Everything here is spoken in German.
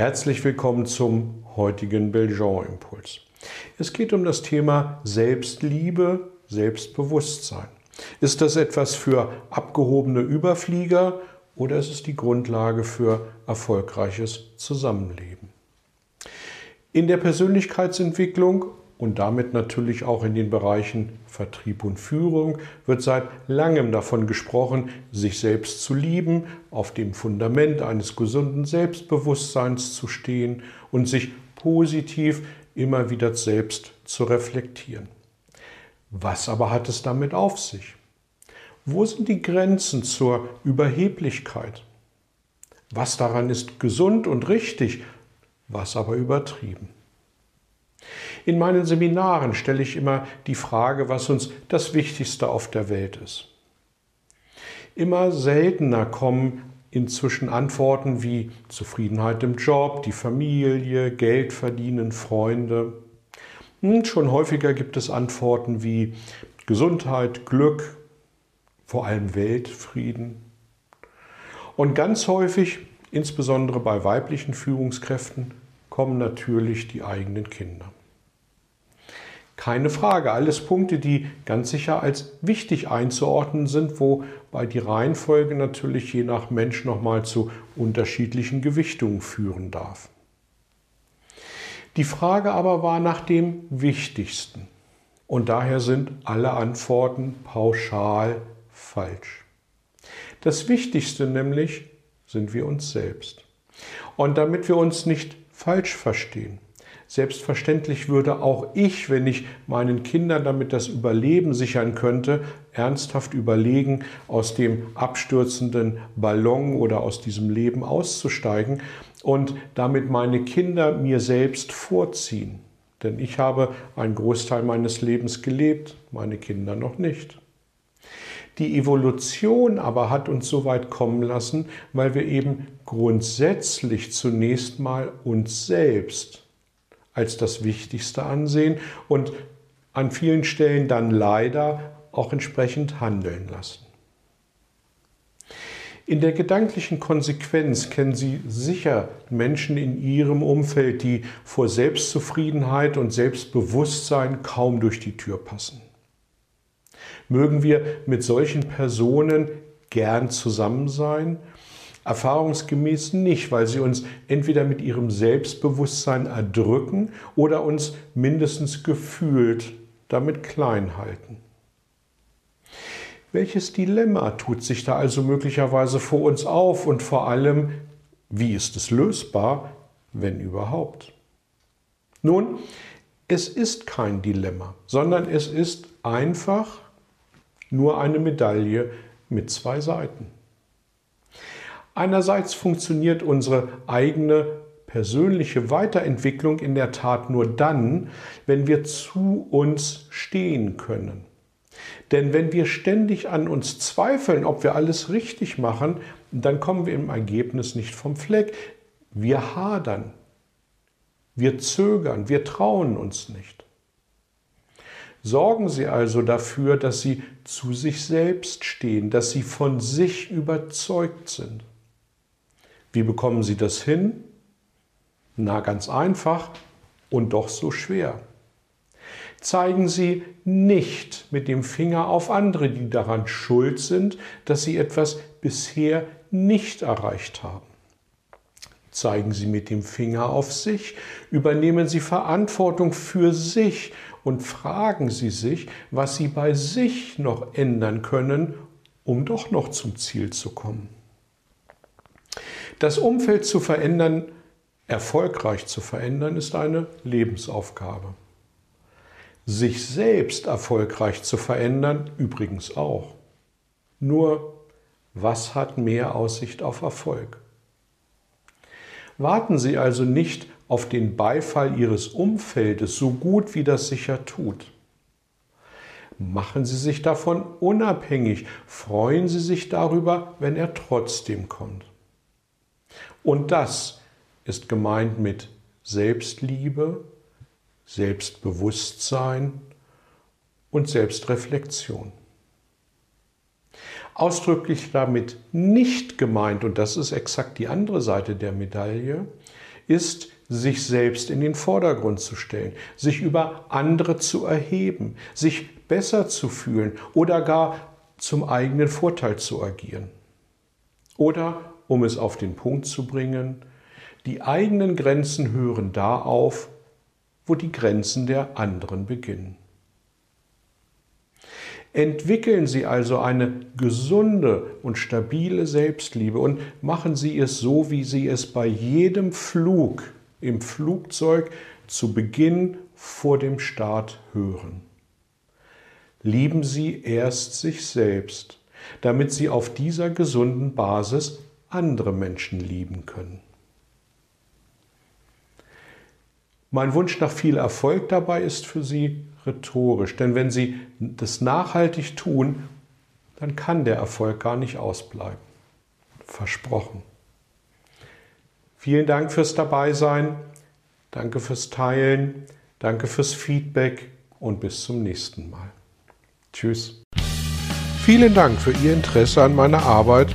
Herzlich willkommen zum heutigen Belgian-Impuls. Es geht um das Thema Selbstliebe, Selbstbewusstsein. Ist das etwas für abgehobene Überflieger oder ist es die Grundlage für erfolgreiches Zusammenleben? In der Persönlichkeitsentwicklung und damit natürlich auch in den Bereichen Vertrieb und Führung wird seit langem davon gesprochen, sich selbst zu lieben, auf dem Fundament eines gesunden Selbstbewusstseins zu stehen und sich positiv immer wieder selbst zu reflektieren. Was aber hat es damit auf sich? Wo sind die Grenzen zur Überheblichkeit? Was daran ist gesund und richtig, was aber übertrieben? In meinen Seminaren stelle ich immer die Frage, was uns das Wichtigste auf der Welt ist. Immer seltener kommen inzwischen Antworten wie Zufriedenheit im Job, die Familie, Geld verdienen, Freunde. Und hm, schon häufiger gibt es Antworten wie Gesundheit, Glück, vor allem Weltfrieden. Und ganz häufig, insbesondere bei weiblichen Führungskräften, kommen natürlich die eigenen Kinder. Keine Frage, alles Punkte, die ganz sicher als wichtig einzuordnen sind, wobei die Reihenfolge natürlich je nach Mensch nochmal zu unterschiedlichen Gewichtungen führen darf. Die Frage aber war nach dem Wichtigsten. Und daher sind alle Antworten pauschal falsch. Das Wichtigste nämlich sind wir uns selbst. Und damit wir uns nicht falsch verstehen, Selbstverständlich würde auch ich, wenn ich meinen Kindern damit das Überleben sichern könnte, ernsthaft überlegen, aus dem abstürzenden Ballon oder aus diesem Leben auszusteigen und damit meine Kinder mir selbst vorziehen. Denn ich habe einen Großteil meines Lebens gelebt, meine Kinder noch nicht. Die Evolution aber hat uns so weit kommen lassen, weil wir eben grundsätzlich zunächst mal uns selbst als das Wichtigste ansehen und an vielen Stellen dann leider auch entsprechend handeln lassen. In der gedanklichen Konsequenz kennen Sie sicher Menschen in Ihrem Umfeld, die vor Selbstzufriedenheit und Selbstbewusstsein kaum durch die Tür passen. Mögen wir mit solchen Personen gern zusammen sein Erfahrungsgemäß nicht, weil sie uns entweder mit ihrem Selbstbewusstsein erdrücken oder uns mindestens gefühlt damit klein halten. Welches Dilemma tut sich da also möglicherweise vor uns auf und vor allem, wie ist es lösbar, wenn überhaupt? Nun, es ist kein Dilemma, sondern es ist einfach nur eine Medaille mit zwei Seiten. Einerseits funktioniert unsere eigene persönliche Weiterentwicklung in der Tat nur dann, wenn wir zu uns stehen können. Denn wenn wir ständig an uns zweifeln, ob wir alles richtig machen, dann kommen wir im Ergebnis nicht vom Fleck. Wir hadern, wir zögern, wir trauen uns nicht. Sorgen Sie also dafür, dass Sie zu sich selbst stehen, dass Sie von sich überzeugt sind. Wie bekommen Sie das hin? Na, ganz einfach und doch so schwer. Zeigen Sie nicht mit dem Finger auf andere, die daran schuld sind, dass Sie etwas bisher nicht erreicht haben. Zeigen Sie mit dem Finger auf sich, übernehmen Sie Verantwortung für sich und fragen Sie sich, was Sie bei sich noch ändern können, um doch noch zum Ziel zu kommen. Das Umfeld zu verändern, erfolgreich zu verändern, ist eine Lebensaufgabe. Sich selbst erfolgreich zu verändern, übrigens auch. Nur, was hat mehr Aussicht auf Erfolg? Warten Sie also nicht auf den Beifall Ihres Umfeldes, so gut wie das sicher tut. Machen Sie sich davon unabhängig, freuen Sie sich darüber, wenn er trotzdem kommt. Und das ist gemeint mit Selbstliebe, Selbstbewusstsein und Selbstreflexion. Ausdrücklich damit nicht gemeint, und das ist exakt die andere Seite der Medaille, ist, sich selbst in den Vordergrund zu stellen, sich über andere zu erheben, sich besser zu fühlen oder gar zum eigenen Vorteil zu agieren. Oder, um es auf den Punkt zu bringen, die eigenen Grenzen hören da auf, wo die Grenzen der anderen beginnen. Entwickeln Sie also eine gesunde und stabile Selbstliebe und machen Sie es so, wie Sie es bei jedem Flug im Flugzeug zu Beginn vor dem Start hören. Lieben Sie erst sich selbst, damit Sie auf dieser gesunden Basis andere Menschen lieben können. Mein Wunsch nach viel Erfolg dabei ist für Sie rhetorisch, denn wenn Sie das nachhaltig tun, dann kann der Erfolg gar nicht ausbleiben. Versprochen. Vielen Dank fürs Dabeisein, danke fürs Teilen, danke fürs Feedback und bis zum nächsten Mal. Tschüss. Vielen Dank für Ihr Interesse an meiner Arbeit